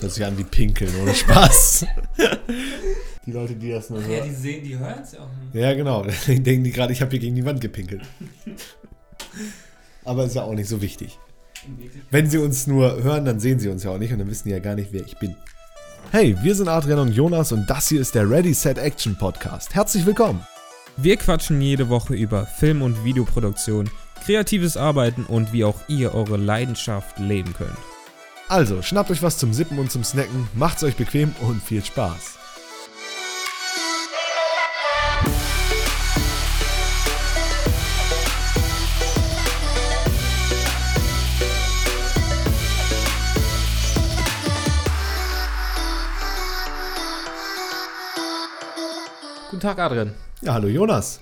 Das hört sich an wie Pinkeln, ohne Spaß. die Leute, die das nur Ja, hören. die sehen, die hören es ja auch nicht. Ja, genau. Deswegen denken die gerade, ich habe hier gegen die Wand gepinkelt. Aber ist ja auch nicht so wichtig. Wenn sie uns nur hören, dann sehen sie uns ja auch nicht und dann wissen die ja gar nicht, wer ich bin. Hey, wir sind Adrian und Jonas und das hier ist der Ready Set Action Podcast. Herzlich willkommen. Wir quatschen jede Woche über Film- und Videoproduktion, kreatives Arbeiten und wie auch ihr eure Leidenschaft leben könnt. Also, schnappt euch was zum Sippen und zum Snacken, macht's euch bequem und viel Spaß. Guten Tag, Adrian. Ja, hallo Jonas.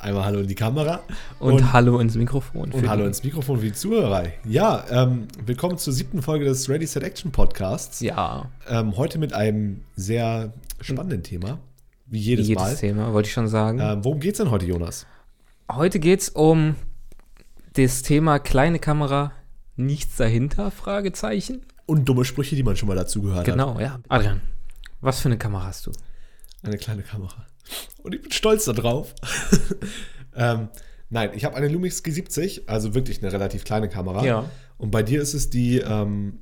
Einmal hallo in die Kamera Und, Und- hallo ins Mikrofon. und hallo ins Mikrofon für die Zuhörer. Ja, ähm, willkommen zur siebten Folge des Ready Set Action Podcasts. Ja, Ähm, heute mit einem sehr spannenden Thema, wie jedes, jedes Mal. Thema, wollte ich schon sagen. Ähm, worum geht's denn heute, Jonas? Heute geht es um das Thema kleine Kamera, nichts dahinter, Fragezeichen. Und dumme Sprüche, die man schon mal dazu gehört hat. Genau, ja. Adrian, was für eine Kamera hast du? Eine kleine Kamera. Und ich bin stolz darauf. ähm, nein, ich habe eine Lumix G70, also wirklich eine relativ kleine Kamera. Ja. Und bei dir ist es die ähm,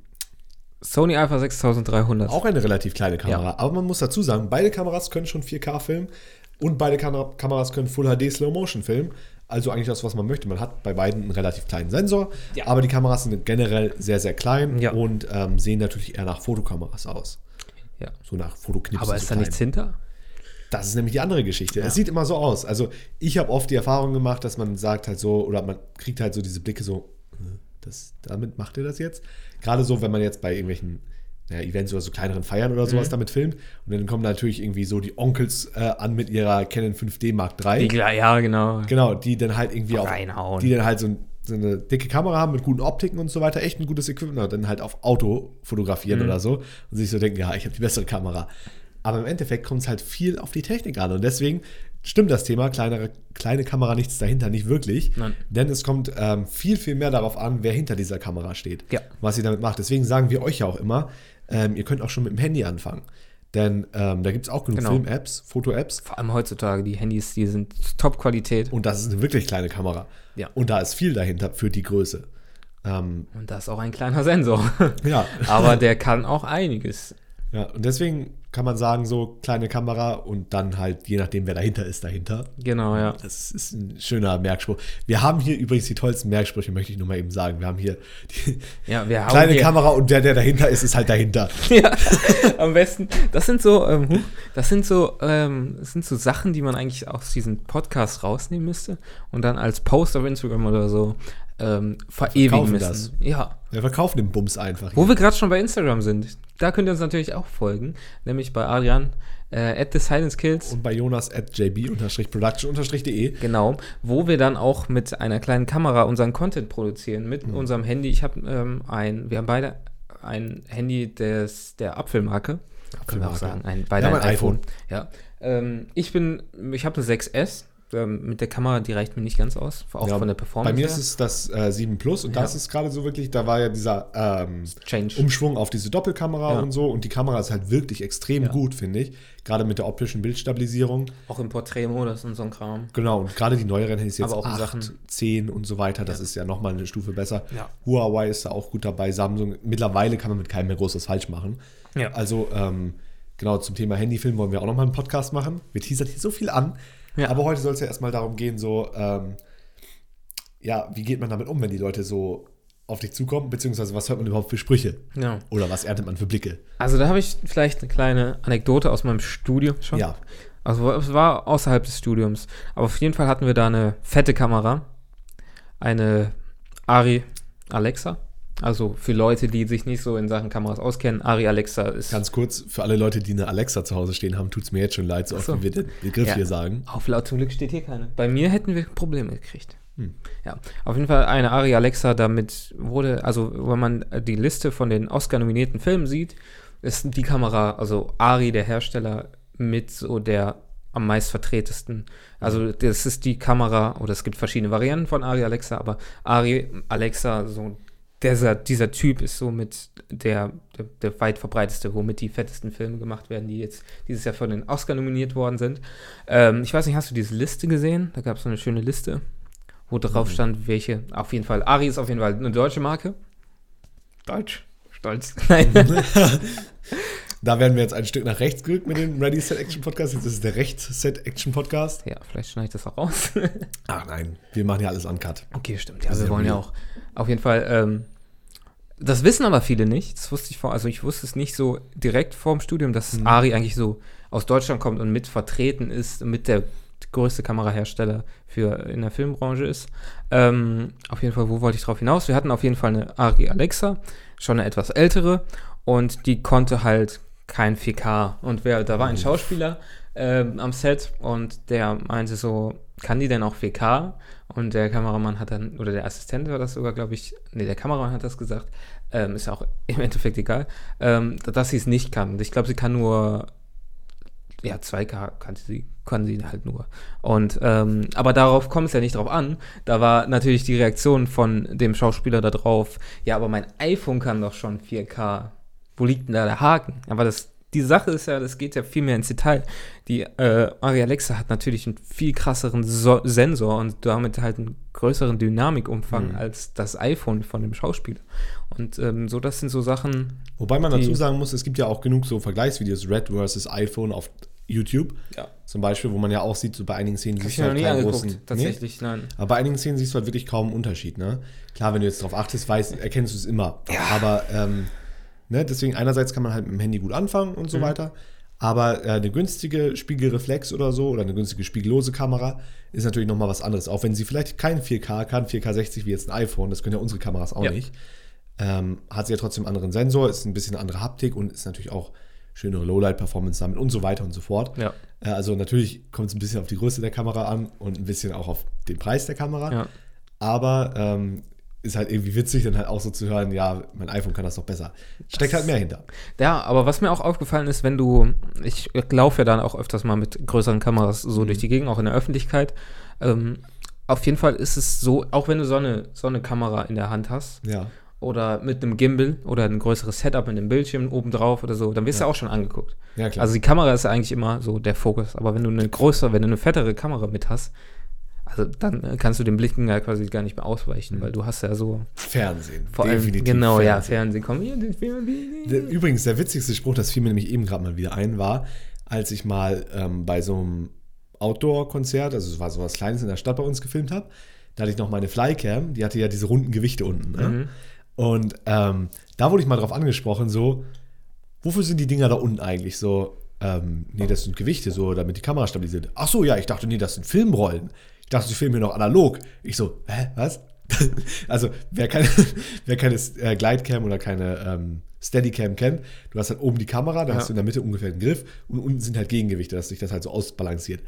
Sony Alpha 6300. auch eine relativ kleine Kamera. Ja. Aber man muss dazu sagen, beide Kameras können schon 4K filmen und beide Kam Kameras können Full HD Slow Motion filmen. Also eigentlich das, was man möchte. Man hat bei beiden einen relativ kleinen Sensor, Ja. aber die Kameras sind generell sehr, sehr klein Ja. und ähm, sehen natürlich eher nach Fotokameras aus. Ja. So nach Fotoknipsen. Aber ist da nichts hinter? Das ist nämlich die andere Geschichte. Es sieht immer so aus. Also ich habe oft die Erfahrung gemacht, dass man sagt halt so, oder man kriegt halt so diese Blicke so, äh, das, damit macht ihr das jetzt? Gerade so, wenn man jetzt bei irgendwelchen naja, Events oder so kleineren Feiern oder Mhm. sowas damit filmt. Und dann kommen natürlich irgendwie so die Onkels äh, an mit ihrer Canon 5D Mark III. Die, ja, genau. Genau, die dann halt irgendwie auch, Reinhauen. die dann halt so, ein, so eine dicke Kamera haben mit guten Optiken und so weiter, echt ein gutes Equipment, und dann halt auf Auto fotografieren Mhm. oder so und sich so denken, ja, ich habe die bessere Kamera. Aber im Endeffekt kommt es halt viel auf die Technik an und deswegen stimmt das Thema, kleinere, kleine Kamera, nichts dahinter, nicht wirklich. Nein. Denn es kommt ähm, viel, viel mehr darauf an, wer hinter dieser Kamera steht, Ja. was sie damit macht. Deswegen sagen wir euch ja auch immer, ähm, ihr könnt auch schon mit dem Handy anfangen. Denn ähm, da gibt es auch genug Genau. Film-Apps, Foto-Apps. Vor allem heutzutage, die Handys, die sind Top-Qualität. Und das ist eine wirklich kleine Kamera. Ja. Und da ist viel dahinter für die Größe. Ähm, Und da ist auch ein kleiner Sensor. ja. Aber der kann auch einiges. ja. Und deswegen kann man sagen, so kleine Kamera und dann halt, je nachdem, wer dahinter ist, dahinter. Genau, ja. Das ist ein schöner Merkspruch. Wir haben hier übrigens die tollsten Merksprüche, möchte ich nur mal eben sagen. Wir haben hier die Ja, wir haben kleine hier, Kamera und der, der dahinter ist, ist halt dahinter. ja, am besten. Das sind so, ähm, das sind so, ähm, das sind so Sachen, die man eigentlich aus diesem Podcast rausnehmen müsste und dann als Post auf Instagram oder so ähm, verewigen Verkaufen müssen. das. Ja. Wir verkaufen den Bums einfach. Wo wir gerade schon bei Instagram sind, da könnt ihr uns natürlich auch folgen, nämlich bei Adrian äh, at the Silence Kills. Und bei Jonas at jb-production-de. Genau, wo wir dann auch mit einer kleinen Kamera unseren Content produzieren, mit Mhm. unserem Handy. Ich habe ähm, ein, wir haben beide ein Handy des, der Apfelmarke. Können wir auch sagen, ein, beide Wir ein ein iPhone. Ja. Ähm, ich bin, ich habe eine 6S. Ähm, mit der Kamera, die reicht mir nicht ganz aus, auch Ja, von der Performance. Bei mir her. ist es das äh, 7 Plus und Ja. das ist gerade so wirklich, da war ja dieser ähm. Umschwung auf diese Doppelkamera Ja. und so. Und die Kamera ist halt wirklich extrem gut, finde ich. Gerade mit der optischen Bildstabilisierung. auch im Porträtmodus und so ein Kram. Genau, und gerade die neueren Handys jetzt Aber auch in 8, Sachen- 10 und so weiter, das ist ja nochmal eine Stufe besser. Huawei ist da auch gut dabei, Samsung. Mittlerweile kann man mit keinem mehr großes falsch machen. Also, ähm, genau, zum Thema Handyfilm wollen wir auch nochmal einen Podcast machen. Wir teasern hier so viel an. Ja. Aber heute soll es ja erstmal darum gehen, so, ähm, ja, wie geht man damit um, wenn die Leute so auf dich zukommen, beziehungsweise was hört man überhaupt für Sprüche? Ja. Oder was erntet man für Blicke? Also da habe ich vielleicht eine kleine Anekdote aus meinem Studium schon. Ja. Also es war außerhalb des Studiums. Aber auf jeden Fall hatten wir da eine fette Kamera. Eine Ari Alexa. Also für Leute, die sich nicht so in Sachen Kameras auskennen, Ari Alexa ist Ganz kurz, für alle Leute, die eine Alexa zu Hause stehen haben, tut es mir jetzt schon leid, so oft wie wir den Begriff Ja. hier sagen. auf laut zum Glück steht hier keine. Bei mir hätten wir Probleme gekriegt. Hm. Ja, auf jeden Fall eine Ari Alexa, damit wurde, also wenn man die Liste von den Oscar-nominierten Filmen sieht, ist die Kamera, also Ari, der Hersteller, mit so der am meist vertretesten. Also das ist die Kamera, oder es gibt verschiedene Varianten von Ari Alexa, aber Ari Alexa, so dieser, dieser Typ ist so mit der, der, der weit verbreiteste, womit die fettesten Filme gemacht werden, die jetzt dieses Jahr von den Oscar nominiert worden sind. Ähm, ich weiß nicht, hast du diese Liste gesehen? Da gab es so eine schöne Liste, wo drauf Mhm. stand, welche. Auf jeden Fall, Ari ist auf jeden Fall eine deutsche Marke. Deutsch. Stolz. Nein. Da werden wir jetzt ein Stück nach rechts gerückt mit dem Ready Set Action Podcast. Jetzt ist es der Rechts Set Action Podcast. ja, vielleicht schneide ich das auch raus. Ach nein, wir machen ja alles uncut. Okay, stimmt. Ja, wir wollen ja auch. Auf jeden Fall, ähm, das wissen aber viele nicht. Das wusste ich vor, also ich wusste es nicht so direkt vorm Studium, dass Mhm. Ari eigentlich so aus Deutschland kommt und mit vertreten ist, mit der größte Kamerahersteller für in der Filmbranche ist. Ähm, auf jeden Fall, wo wollte ich drauf hinaus? Wir hatten auf jeden Fall eine Ari Alexa, schon eine etwas ältere, und die konnte halt kein 4K. Und wer, da war ein Schauspieler ähm, am Set und der meinte so, kann die denn auch 4K? Und der Kameramann hat dann, oder der Assistent war das sogar, glaube ich, nee, der Kameramann hat das gesagt, ähm, ist auch im Endeffekt egal, ähm, dass sie es nicht kann. Ich glaube, sie kann nur, ja, 2K kann sie, kann sie halt nur. Und, ähm, aber darauf kommt es ja nicht drauf an. Da war natürlich die Reaktion von dem Schauspieler da drauf, ja, aber mein iPhone kann doch schon 4K. Wo liegt denn da der Haken? Aber das, die Sache ist ja, das geht ja viel mehr ins Detail. Die äh, Ari Alexa hat natürlich einen viel krasseren so Sensor und damit halt einen größeren Dynamikumfang Mhm. als das iPhone von dem Schauspieler. Und ähm, so, das sind so Sachen. Wobei man dazu sagen muss, es gibt ja auch genug so Vergleichsvideos, Red versus iPhone auf YouTube Ja. zum Beispiel, wo man ja auch sieht, so bei einigen Szenen siehst du halt keinen großen. Nee? tatsächlich, nein. Aber bei einigen Szenen siehst du halt wirklich kaum einen Unterschied, ne? Klar, wenn du jetzt darauf achtest, weißt, erkennst du es immer. Aber ähm, ne, deswegen einerseits kann man halt mit dem Handy gut anfangen und so Mhm. weiter. Aber äh, eine günstige Spiegelreflex oder so oder eine günstige spiegellose Kamera ist natürlich nochmal was anderes. Auch wenn sie vielleicht kein 4K kann, 4K 60 wie jetzt ein iPhone, das können ja unsere Kameras auch Ja. nicht. Ähm, hat sie ja trotzdem einen anderen Sensor, ist ein bisschen eine andere Haptik und ist natürlich auch schönere Lowlight-Performance damit und so weiter und so fort. Ja. Äh, Also natürlich kommt es ein bisschen auf die Größe der Kamera an und ein bisschen auch auf den Preis der Kamera. Ja. Aber ähm, ist halt irgendwie witzig, dann halt auch so zu hören, ja, mein iPhone kann das doch besser. Steckt halt mehr hinter. Ja, aber was mir auch aufgefallen ist, wenn du, ich laufe ja dann auch öfters mal mit größeren Kameras so durch die Gegend, auch in der Öffentlichkeit. Ähm, auf jeden Fall ist es so, auch wenn du so eine, so eine Kamera in der Hand hast Ja. oder mit einem Gimbal oder ein größeres Setup mit einem Bildschirm obendrauf oder so, dann wirst du Ja. auch schon angeguckt. Ja, klar. Also die Kamera ist ja eigentlich immer so der Fokus, aber wenn du eine größere, wenn du eine fettere Kamera mit hast, also dann äh, kannst du den Blicken ja quasi gar nicht mehr ausweichen, weil du hast ja so Fernsehen. vor allem genau ja Fernsehen. Ja, den Der, übrigens, der witzigste Spruch, das fiel mir nämlich eben gerade mal wieder ein, war, als ich mal ähm, bei so einem Outdoor-Konzert, also es war so was Kleines in der Stadt bei uns gefilmt habe, da hatte ich noch meine Flycam, die hatte ja diese runden Gewichte unten. Ne? Mhm. Und ähm, da wurde ich mal drauf angesprochen, so, wofür sind die Dinger da unten eigentlich so? Ähm, nee, das sind Gewichte, so, damit die Kamera stabilisiert. Ach so, ja, ich dachte, nee, das sind Filmrollen. Ich dachte, sie filmen hier noch analog. Ich so, hä, was? also, wer keine, wer keine äh, Glidecam oder keine ähm, Steadicam kennt, du hast halt oben die Kamera, da Ja. hast du in der Mitte ungefähr den Griff und unten sind halt Gegengewichte, dass sich das halt so ausbalanciert.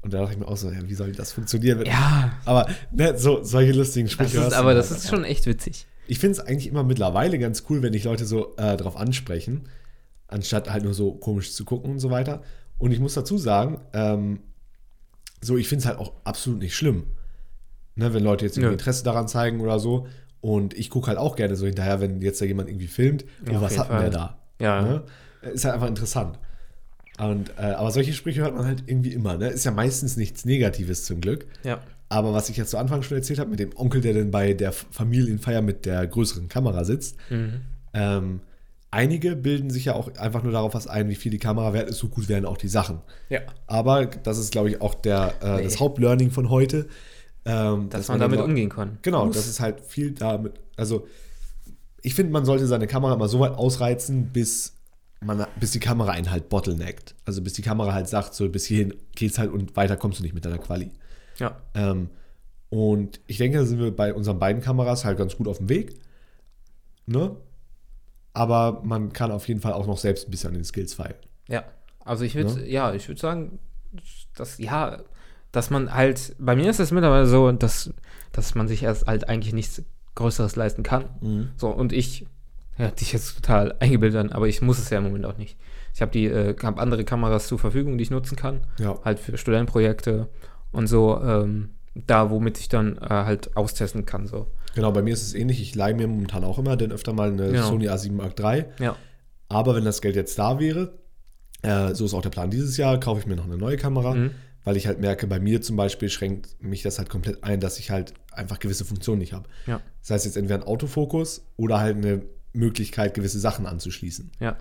Und da dachte ich mir auch so, ja, wie soll das funktionieren? Ja, Aber ne, so, solche lustigen das Sprüche. ist, hörst du aber das ist schon echt witzig. Ich finde es eigentlich immer mittlerweile ganz cool, wenn dich Leute so äh, drauf ansprechen, anstatt halt nur so komisch zu gucken und so weiter. Und ich muss dazu sagen, ähm, so, ich finde es halt auch absolut nicht schlimm. Ne, wenn Leute jetzt irgendwie Nö. Interesse daran zeigen oder so. Und ich gucke halt auch gerne so hinterher, wenn jetzt da jemand irgendwie filmt, oh, Ja, was hat denn der da? Ja. Ne? Ist halt einfach interessant. Und, äh, aber solche Sprüche hört man halt irgendwie immer. Ne? Ist ja meistens nichts Negatives zum Glück. Ja. Aber was ich jetzt zu Anfang schon erzählt habe, mit dem Onkel, der dann bei der Familienfeier mit der größeren Kamera sitzt, Mhm. ähm, einige bilden sich ja auch einfach nur darauf was ein, wie viel die Kamera wert ist, so gut werden auch die Sachen. Ja. Aber das ist, glaube ich, auch der, äh, Nee. das Hauptlearning von heute. Ähm, Dass, man damit umgehen kann. Genau, Muss. das ist halt viel damit. Also, ich finde, man sollte seine Kamera immer so weit ausreizen, bis, man, bis die Kamera einen halt bottleneckt. Also, bis die Kamera halt sagt, so bis hierhin geht's halt und weiter kommst du nicht mit deiner Quali. Ja. Ähm, und ich denke, da sind wir bei unseren beiden Kameras halt ganz gut auf dem Weg. Ne? Aber man kann auf jeden Fall auch noch selbst ein bisschen an den Skills feilen. Ja. Also ich würde, Ne? ja, ich würde sagen, dass, ja, dass man halt, bei mir ist es mittlerweile so, dass, dass man sich erst halt eigentlich nichts Größeres leisten kann. So, und ich, ja, dich jetzt total eingebildet an, aber ich muss es ja im Moment auch nicht. Ich habe die, äh, habe andere Kameras zur Verfügung, die ich nutzen kann, Ja. halt für Studentenprojekte und so, ähm, da, womit ich dann äh, halt austesten kann, so. Genau, bei mir ist es ähnlich. Ich leihe mir momentan auch immer dann öfter mal eine Genau. Sony A7 Mark III. Ja. Aber wenn das Geld jetzt da wäre, äh, so ist auch der Plan dieses Jahr, kaufe ich mir noch eine neue Kamera, Mhm. weil ich halt merke, bei mir zum Beispiel schränkt mich das halt komplett ein, dass ich halt einfach gewisse Funktionen nicht habe. Ja. Das heißt jetzt entweder ein Autofokus oder halt eine Möglichkeit, gewisse Sachen anzuschließen. Ja.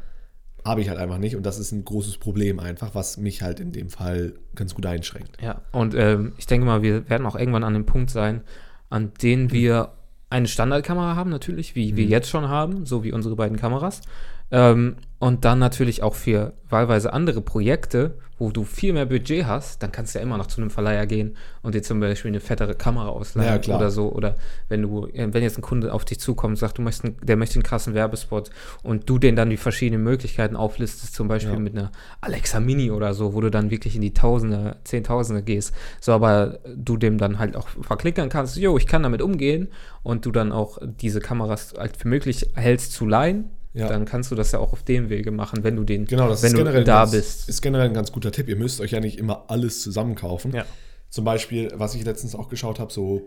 Habe ich halt einfach nicht und das ist ein großes Problem einfach, was mich halt in dem Fall ganz gut einschränkt. Ja, und ähm, ich denke mal, wir werden auch irgendwann an dem Punkt sein, an dem wir eine Standardkamera haben, natürlich, wie wir jetzt schon haben, so wie unsere beiden Kameras. Ähm, und dann natürlich auch für wahlweise andere Projekte, wo du viel mehr Budget hast, dann kannst du ja immer noch zu einem Verleiher gehen und dir zum Beispiel eine fettere Kamera ausleihen Ja, oder so. Oder wenn du, äh, wenn jetzt ein Kunde auf dich zukommt und sagt, du möchtest, der möchte einen krassen Werbespot und du den dann die verschiedenen Möglichkeiten auflistest, zum Beispiel Ja. mit einer Alexa Mini oder so, wo du dann wirklich in die Tausende, Zehntausende gehst. So, aber du dem dann halt auch verklickern kannst, jo, ich kann damit umgehen und du dann auch diese Kameras halt für möglich hältst zu leihen, Ja. dann kannst du das ja auch auf dem Wege machen, wenn du den, Genau, das wenn ist du generell, da ganz, bist. ist generell ein ganz guter Tipp. Ihr müsst euch ja nicht immer alles zusammen kaufen. Ja. Zum Beispiel, was ich letztens auch geschaut habe, so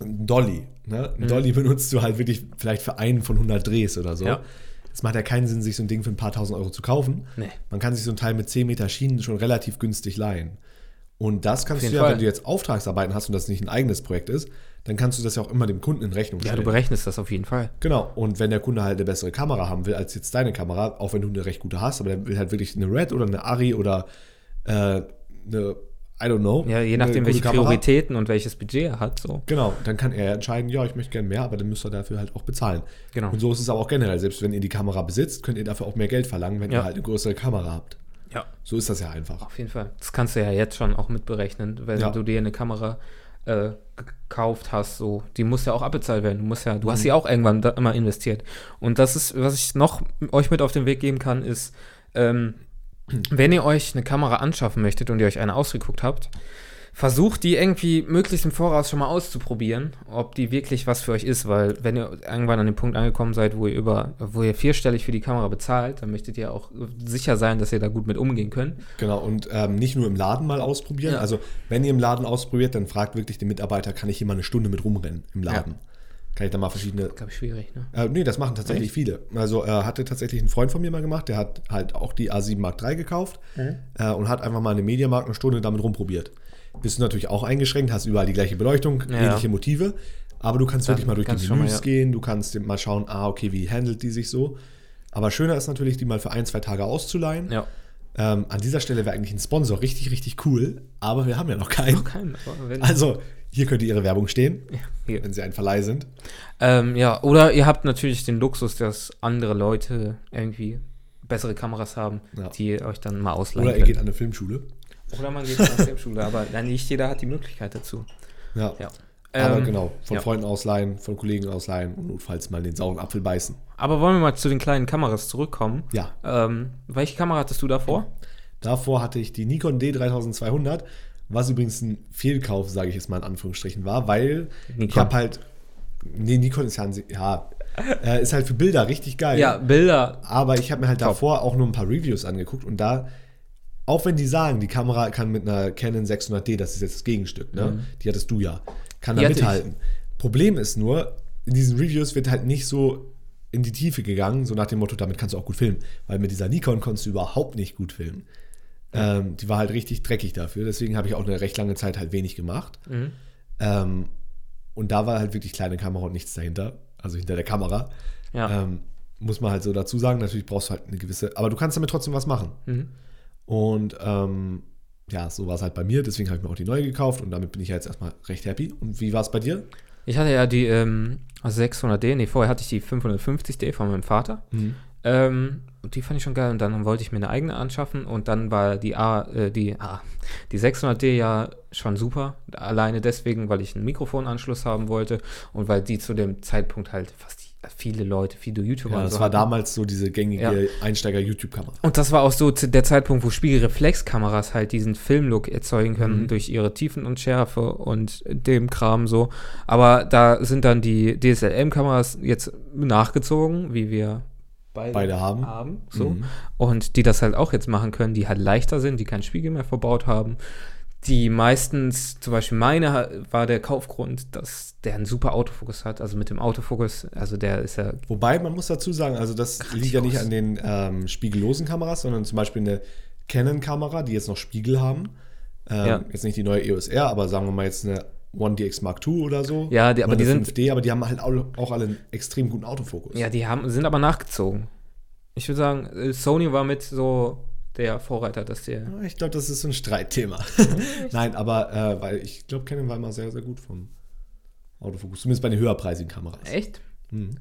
ein Dolly. Ne? Mhm. Ein Dolly benutzt du halt wirklich vielleicht für einen von 100 Drehs oder so. Ja. Es macht ja keinen Sinn, sich so ein Ding für ein paar tausend Euro zu kaufen. Nee. Man kann sich so ein Teil mit 10 Meter Schienen schon relativ günstig leihen. Und das kannst du ja, Fall. wenn du jetzt Auftragsarbeiten hast und das nicht ein eigenes Projekt ist, dann kannst du das ja auch immer dem Kunden in Rechnung Ja, stellen. du berechnest das auf jeden Fall. Genau, und wenn der Kunde halt eine bessere Kamera haben will als jetzt deine Kamera, auch wenn du eine recht gute hast, aber der will halt wirklich eine Red oder eine Ari oder äh, eine, I don't know. Ja, je nachdem, welche Kamera. Prioritäten und welches Budget er hat. So. Genau, dann kann er entscheiden, ja, ich möchte gerne mehr, aber dann müsst ihr dafür halt auch bezahlen. Genau. Und so ist es aber auch generell. Selbst wenn ihr die Kamera besitzt, könnt ihr dafür auch mehr Geld verlangen, wenn Ja. ihr halt eine größere Kamera habt. Ja. So ist das ja einfach. Auf jeden Fall. Das kannst du ja jetzt schon auch mitberechnen, wenn Ja. du dir eine Kamera äh, gekauft hast, so, die muss ja auch abbezahlt werden. Du musst ja, du hast Mhm. sie auch irgendwann da immer investiert. Und das ist, was ich noch euch mit auf den Weg geben kann, ist, ähm, wenn ihr euch eine Kamera anschaffen möchtet und ihr euch eine ausgeguckt habt, versucht die irgendwie möglichst im Voraus schon mal auszuprobieren, ob die wirklich was für euch ist, weil wenn ihr irgendwann an dem Punkt angekommen seid, wo ihr über, wo ihr vierstellig für die Kamera bezahlt, dann möchtet ihr auch sicher sein, dass ihr da gut mit umgehen könnt. Genau, und ähm, nicht nur im Laden mal ausprobieren. Ja. Also, wenn ihr im Laden ausprobiert, dann fragt wirklich den Mitarbeiter, kann ich hier mal eine Stunde mit rumrennen im Laden? Kann ich da mal verschiedene Glaube ich schwierig, ne? Äh, nee, das machen tatsächlich Echt? viele. Also äh, hatte tatsächlich ein Freund von mir mal gemacht, der hat halt auch die A7 Mark III gekauft Mhm. äh, und hat einfach mal eine Mediamarkt eine Stunde damit rumprobiert. Bist du natürlich auch eingeschränkt, hast überall die gleiche Beleuchtung, Ja. ähnliche Motive, aber du kannst Dann wirklich mal durch die Menüs mal, ja. gehen, du kannst mal schauen, ah, okay, wie handelt die sich so. Aber schöner ist natürlich, die mal für ein, zwei Tage auszuleihen. Ja. Ähm, an dieser Stelle wäre eigentlich ein Sponsor richtig, richtig cool, aber wir haben ja noch keinen. Kein, aber wenn, Also, hier könnte ihre Werbung stehen, hier. wenn sie ein Verleih sind. Ähm, ja, oder ihr habt natürlich den Luxus, dass andere Leute irgendwie bessere Kameras haben, Ja. die euch dann mal ausleihen Oder ihr geht könnt. an eine Filmschule. Oder man geht eine Filmschule, aber nicht jeder hat die Möglichkeit dazu. Ja. Ja. Aber Ähm, genau, von ja. Freunden ausleihen, von Kollegen ausleihen und notfalls mal den sauren Apfel beißen. Aber wollen wir mal zu den kleinen Kameras zurückkommen? Ja, Ähm, welche Kamera hattest du davor? davor hatte ich die Nikon D3200, was übrigens ein Fehlkauf, sage ich jetzt mal in Anführungsstrichen, war, weil ich Nikon. habe halt, nee, Nikon ist ja, sich- ja äh, ist halt für Bilder richtig geil. Ja, Bilder. Aber ich habe mir halt Top. davor auch nur ein paar Reviews angeguckt und da, auch wenn die sagen, die Kamera kann mit einer Canon 600D, das ist jetzt das Gegenstück, ne? Die hattest du ja, kann Die da hatte ich. mithalten. Problem ist nur, in diesen Reviews wird halt nicht so in die Tiefe gegangen, so nach dem Motto, damit kannst du auch gut filmen. Weil mit dieser Nikon konntest du überhaupt nicht gut filmen. Ähm, die war halt richtig dreckig dafür, deswegen habe ich auch eine recht lange Zeit halt wenig gemacht. Mhm. Ähm, und da war halt wirklich kleine Kamera und nichts dahinter, also hinter der Kamera. Ja. Ähm, muss man halt so dazu sagen. Natürlich brauchst du halt eine gewisse, aber du kannst damit trotzdem was machen. Mhm. Und ähm, ja, so war es halt bei mir. Deswegen habe ich mir auch die neue gekauft und damit bin ich ja jetzt erstmal recht happy. Und wie war es bei dir? Ich hatte ja die ähm, 600D, nee, vorher hatte ich die 550D von meinem Vater. Ähm, und die fand ich schon geil und dann wollte ich mir eine eigene anschaffen und dann war die A, äh, die A, die 600D ja schon super. Alleine deswegen, weil ich einen Mikrofonanschluss haben wollte und weil die zu dem Zeitpunkt halt fast viele Leute, viele YouTuber Ja, das so war hatten. damals so diese gängige Ja. Einsteiger-YouTube-Kamera. Und das war auch so der Zeitpunkt, wo Spiegelreflexkameras halt diesen Filmlook erzeugen können Mhm. durch ihre Tiefen und Schärfe und dem Kram so. Aber da sind dann die DSLM-Kameras jetzt nachgezogen, wie wir beide, Beide haben. so. Mhm. Und die das halt auch jetzt machen können, die halt leichter sind, die keinen Spiegel mehr verbaut haben, die meistens, zum Beispiel meine, war der Kaufgrund, dass der einen super Autofokus hat. Also mit dem Autofokus, also der ist ja. Wobei, man muss dazu sagen, also das Grandios. liegt ja nicht an den ähm, spiegellosen Kameras, sondern zum Beispiel eine Canon-Kamera, die jetzt noch Spiegel haben. Ähm, Ja. Jetzt nicht die neue EOS R, aber sagen wir mal jetzt eine 1DX Mark II oder so. Ja, die- aber die eine sind- 5D, aber die haben halt auch, auch alle einen extrem guten Autofokus. Ja, die haben, sind aber nachgezogen. Ich würde sagen, äh, Sony war mit so der Vorreiter, dass der. Ich glaube, das ist so ein Streitthema. Nein, aber äh, weil ich glaube, Canon war immer sehr, sehr gut vom Autofokus. Zumindest bei den höherpreisigen Kameras. Echt? Mhm.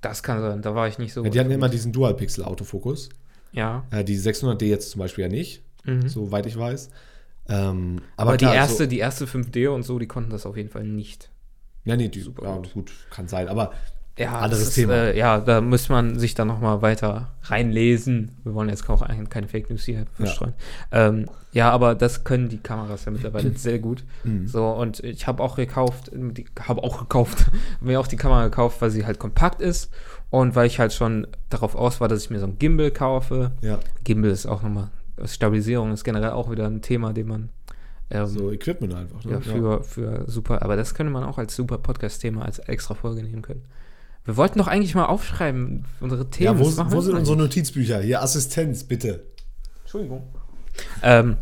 Das kann sein, da war ich nicht so. Ja, die hatten immer diesen Dual-Pixel-Autofokus. Ja. Äh, die 600D jetzt zum Beispiel ja nicht, Mhm. soweit ich weiß. Ähm, aber klar, die erste, So, die erste 5D und so, die konnten das auf jeden Fall nicht. ja, nee, die, Super ja, gut. gut. kann sein. Aber Ja, Anderes ist, Thema. Äh, ja, da muss man sich dann noch mal weiter reinlesen. Wir wollen jetzt auch eigentlich keine Fake News hier verstreuen. Ja, ähm, ja aber das können die Kameras ja mittlerweile sehr gut. Mhm. So, und ich habe auch gekauft, habe auch gekauft, mir auch die Kamera gekauft, weil sie halt kompakt ist und weil ich halt schon darauf aus war, dass ich mir so ein Gimbal kaufe. ja, Gimbal ist auch nochmal, Stabilisierung ist generell auch wieder ein Thema, den man ähm, so Equipment einfach. Ne? ja, für, für super, aber das könnte man auch als super Podcast-Thema, als extra Folge nehmen können. Wir wollten doch eigentlich mal aufschreiben, unsere Themen. ja wo, wo sind unsere Notizbücher? Hier, Assistenz, bitte. Entschuldigung. Ähm,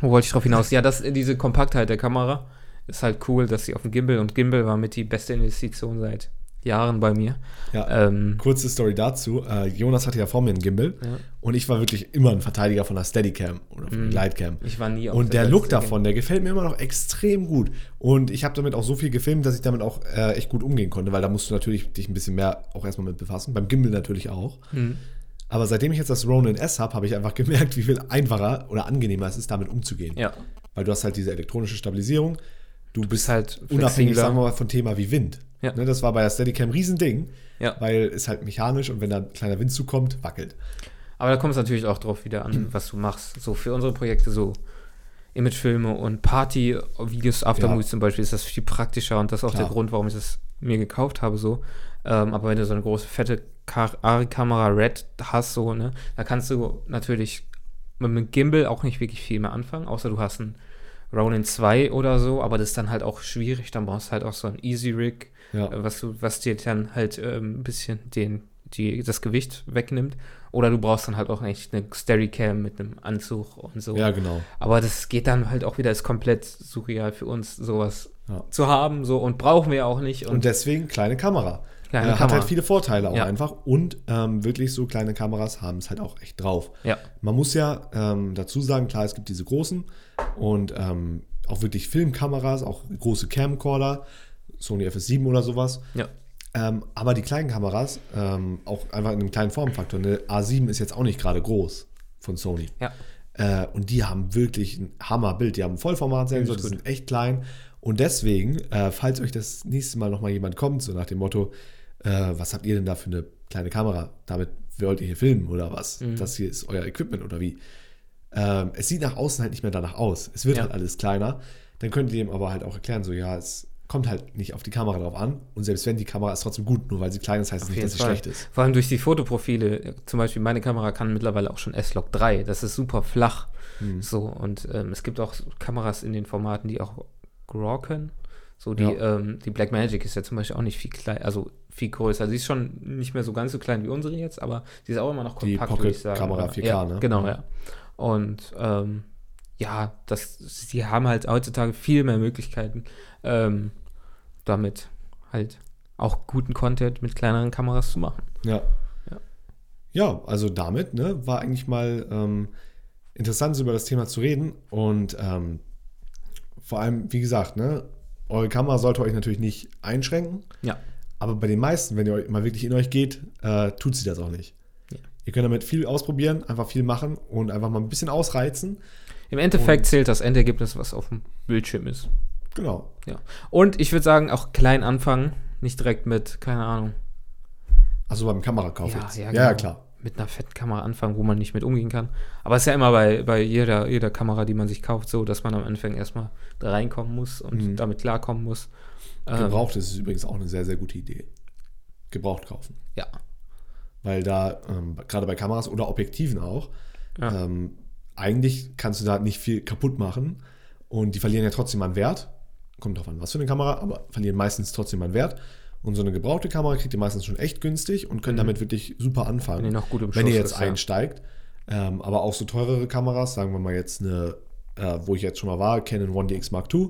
wo wollte ich drauf hinaus? Ja, das, diese Kompaktheit der Kamera ist halt cool, dass sie auf dem Gimbal und Gimbal war mit die beste Investition seit Jahren bei mir. Ja, Ähm, kurze Story dazu. Äh, Jonas hatte ja vor mir einen Gimbal Ja. und ich war wirklich immer ein Verteidiger von der Steadicam oder von der Glidecam. ich war nie auf Und der Look Steadicam. davon, der gefällt mir immer noch extrem gut. Und ich habe damit auch so viel gefilmt, dass ich damit auch äh, echt gut umgehen konnte, weil da musst du natürlich dich ein bisschen mehr auch erstmal mit befassen. Beim Gimbal natürlich auch. Mhm. Aber seitdem ich jetzt das Ronin S habe, habe ich einfach gemerkt, wie viel einfacher oder angenehmer es ist, damit umzugehen. Ja, Weil du hast halt diese elektronische Stabilisierung. Du bist bist halt unabhängig, flexibler. sagen wir mal, von Thema wie Wind. Ja. Ne, das war bei der Steadicam ein Riesending, Ja. weil es halt mechanisch und wenn da ein kleiner Windzug kommt, wackelt. Aber da kommt es natürlich auch drauf wieder an, was du machst. So für unsere Projekte, so Imagefilme und Party-Videos, Aftermovies Ja. zum Beispiel, ist das viel praktischer und das ist auch Klar. der Grund, warum ich das mir gekauft habe. So. Ähm, aber wenn du so eine große, fette ARRI-Kamera Red hast, so, ne, da kannst du natürlich mit dem Gimbal auch nicht wirklich viel mehr anfangen, außer du hast einen Ronin 2 oder so, aber das ist dann halt auch schwierig. Dann brauchst du halt auch so ein Easy Rig, Ja. äh, was, was dir dann halt ähm, ein bisschen den, die, das Gewicht wegnimmt. Oder du brauchst dann halt auch echt eine Steadicam mit einem Anzug und so. Ja, genau. Aber das geht dann halt auch wieder, ist komplett surreal für uns, sowas Ja. zu haben so und brauchen wir auch nicht. Und deswegen kleine Kamera. Kleine äh, Hat Kamera. halt viele Vorteile auch Ja. einfach. Und ähm, wirklich so kleine Kameras haben es halt auch echt drauf. ja, Man muss ja ähm, dazu sagen, klar, es gibt diese großen und ähm, auch wirklich Filmkameras, auch große Camcorder, Sony FS7 oder sowas. ja, Ähm, aber die kleinen Kameras, ähm, auch einfach in einem kleinen Formfaktor. Eine A7 ist jetzt auch nicht gerade groß von Sony. ja. Äh, und die haben wirklich ein Hammerbild. Die haben einen Vollformatsensor, die sind echt klein. Und deswegen, äh, falls euch das nächste Mal nochmal jemand kommt, so nach dem Motto, äh, was habt ihr denn da für eine kleine Kamera? Damit wollt ihr hier filmen oder was? Mhm. Das hier ist euer Equipment oder wie? Ähm, es sieht nach außen halt nicht mehr danach aus. Es wird Ja. halt alles kleiner. Dann könnt ihr ihm aber halt auch erklären, so ja, es kommt halt nicht auf die Kamera drauf an. Und selbst wenn die Kamera ist trotzdem gut, nur weil sie klein ist, heißt es nicht, dass sie schlecht ist. Vor allem durch die Fotoprofile. Zum Beispiel meine Kamera kann mittlerweile auch schon S-Log 3. Das ist super flach. Hm. So, und ähm, es gibt auch Kameras in den Formaten, die auch RAW können. So, die, Ja. ähm, die Blackmagic ist ja zum Beispiel auch nicht viel klein, also viel größer. Sie ist schon nicht mehr so ganz so klein wie unsere jetzt, aber sie ist auch immer noch Die kompakt, würde ich sagen. Ja, 4K, ja, ne? Genau, ja. Und ähm, ja, das, sie haben halt heutzutage viel mehr Möglichkeiten, ähm, damit halt auch guten Content mit kleineren Kameras zu machen. Ja. Ja. Ja, also damit ne, war eigentlich mal ähm, interessant, so über das Thema zu reden. Und ähm, vor allem, wie gesagt, ne, eure Kamera sollte euch natürlich nicht einschränken. Ja. Aber bei den meisten, wenn ihr euch mal wirklich in euch geht, äh, tut sie das auch nicht. Ja. Ihr könnt damit viel ausprobieren, einfach viel machen und einfach mal ein bisschen ausreizen. Im Endeffekt zählt das Endergebnis, was auf dem Bildschirm ist. Genau. Ja. Und ich würde sagen, auch klein anfangen, nicht direkt mit, keine Ahnung, Also beim Kamerakauf Ja, jetzt. ja, genau. ja, klar. mit einer fetten Kamera anfangen, wo man nicht mit umgehen kann. Aber es ist ja immer bei, bei jeder, jeder Kamera, die man sich kauft, so, dass man am Anfang erstmal da reinkommen muss und Mhm. damit klarkommen muss. Ähm, Gebraucht ist übrigens auch eine sehr, sehr gute Idee. Gebraucht kaufen. ja. Weil da, ähm, gerade bei Kameras oder Objektiven auch, Ja. ähm, eigentlich kannst du da nicht viel kaputt machen. Und die verlieren ja trotzdem an Wert. Kommt drauf an, was für eine Kamera, aber verlieren meistens trotzdem an Wert. Und so eine gebrauchte Kamera kriegt ihr meistens schon echt günstig und könnt damit wirklich super anfangen. Mhm. Wenn ihr noch gut im wenn ihr jetzt ist, ja. einsteigt. Ähm, aber auch so teurere Kameras, sagen wir mal jetzt eine, äh, wo ich jetzt schon mal war, Canon 1DX Mark II,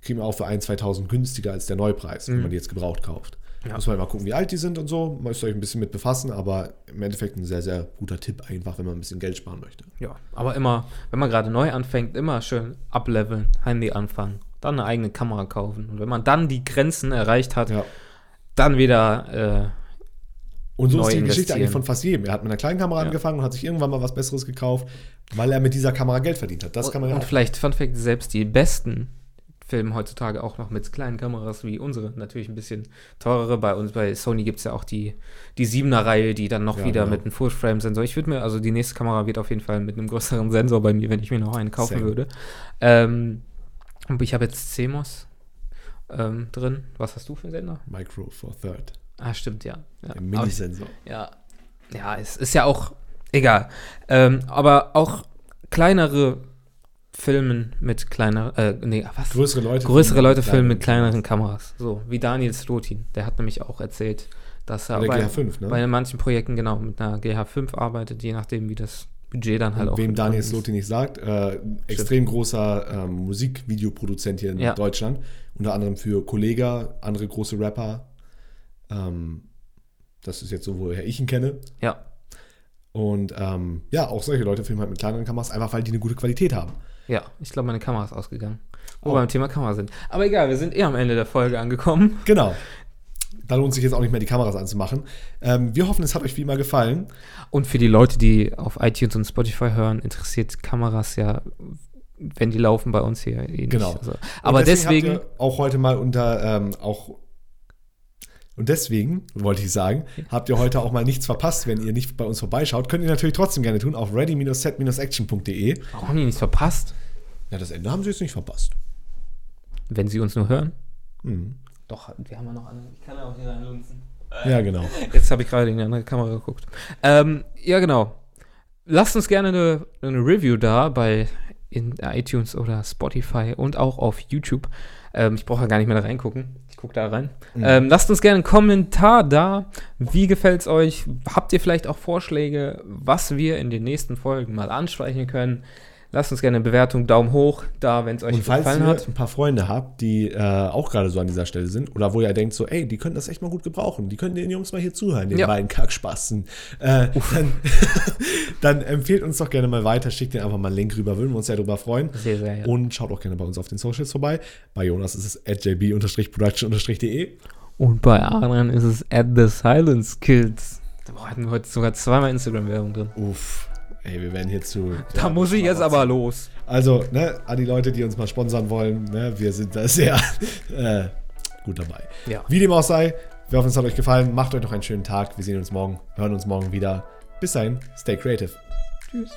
kriegen wir auch für 1.000, 2.000 günstiger als der Neupreis, wenn man die jetzt gebraucht kauft. Mhm. Ja. Muss man mal gucken, wie alt die sind und so. Müsst ihr euch ein bisschen mit befassen, aber im Endeffekt ein sehr, sehr guter Tipp, einfach, wenn man ein bisschen Geld sparen möchte. Ja, aber immer, wenn man gerade neu anfängt, immer schön ableveln, Handy anfangen, dann eine eigene Kamera kaufen. Und wenn man dann die Grenzen erreicht hat, Ja. dann wieder, Und so ist die Geschichte eigentlich von fast jedem. Er hat mit einer kleinen Kamera Ja. angefangen und hat sich irgendwann mal was Besseres gekauft, weil er mit dieser Kamera Geld verdient hat. Das äh, kann man ja und auch. vielleicht, Fun Fact, selbst die besten filmen heutzutage auch noch mit kleinen Kameras wie unsere. Natürlich ein bisschen teurere. Bei uns, bei Sony gibt es ja auch die, die 7er-Reihe, die dann noch Ja, wieder genau. mit einem Full-Frame-Sensor. Ich würde mir, also die nächste Kamera wird auf jeden Fall mit einem größeren Sensor bei mir, wenn ich mir noch einen kaufen Same. würde. Ähm, und ich habe jetzt CMOS ähm, drin. Was hast du für einen Sender? Micro Four Third. Ah, stimmt, ja. ja. Der ich- Minisensor. ja, ja, es ist ja auch egal. Ähm, aber auch kleinere Filmen mit kleiner, äh, nee, was? Größere Leute. Größere Leute filmen mit kleineren Kameras. So, wie Daniel Slotin. Der hat nämlich auch erzählt, dass er bei, GH5, ne? bei manchen Projekten genau mit einer GH5 arbeitet, je nachdem, wie das Budget dann halt auch. Wem Daniel. Slotin nicht sagt, äh, extrem großer ähm, Musikvideoproduzent hier in Ja. Deutschland. Unter anderem für Kollega, andere große Rapper. Ähm, das ist jetzt so, woher ich ihn kenne. Ja, Und ähm, ja, auch solche Leute filmen halt mit kleineren Kameras, einfach weil die eine gute Qualität haben. ja, ich glaube, meine Kamera ist ausgegangen. Wo Oh. wir beim Thema Kamera sind. Aber egal, wir sind eh am Ende der Folge angekommen. Genau. Da lohnt sich jetzt auch nicht mehr die Kameras anzumachen. Ähm, wir hoffen, es hat euch wie immer gefallen. Und für die Leute, die auf iTunes und Spotify hören, interessiert Kameras ja, wenn die laufen bei uns hier eh. Genau. Also, Und aber deswegen, habt ihr auch heute mal unter ähm, auch und deswegen, wollte ich sagen, habt ihr heute auch mal nichts verpasst, wenn ihr nicht bei uns vorbeischaut. Könnt ihr natürlich trotzdem gerne tun auf ready-set-action.de. warum haben die nichts verpasst, Ja, das Ende haben sie jetzt nicht verpasst. wenn sie uns nur hören? Mhm. Doch, wir haben ja noch andere. Ich kann ja auch hier reinlunzen. Ja, genau. Jetzt habe ich gerade in die andere Kamera geguckt. Ähm, ja, genau. Lasst uns gerne eine, eine Review da bei in iTunes oder Spotify und auch auf YouTube. Ähm, ich brauche ja gar nicht mehr da reingucken. Ich gucke da rein. Ähm, lasst uns gerne einen Kommentar da. Wie gefällt es euch? Habt ihr vielleicht auch Vorschläge, was wir in den nächsten Folgen mal ansprechen können? Lasst uns gerne eine Bewertung, Daumen hoch da, wenn es euch Und falls gefallen ihr hat. ein paar Freunde habt, die äh, auch gerade so an dieser Stelle sind, oder wo ihr denkt so, ey, die können das echt mal gut gebrauchen, die können den Jungs mal hier zuhören, den Ja. beiden Kackspasten, äh, dann, dann empfehlt uns doch gerne mal weiter, schickt den einfach mal einen Link rüber, würden wir uns sehr drüber freuen. Sehr, sehr, ja. Und schaut auch gerne bei uns auf den Socials vorbei. Bei Jonas ist es at jb-production-de. Und bei Adrian ist es at the silence kids. Da hatten wir heute sogar zweimal Instagram-Werbung drin. Uff, ey, wir werden hier zu. Da ja, muss ich jetzt aber los. Also, ne, an die Leute, die uns mal sponsern wollen, ne, wir sind da sehr äh, gut dabei. Ja. Wie dem auch sei, wir hoffen, es hat euch gefallen. Macht euch noch einen schönen Tag. Wir sehen uns morgen, hören uns morgen wieder. Bis dahin, stay creative. Tschüss.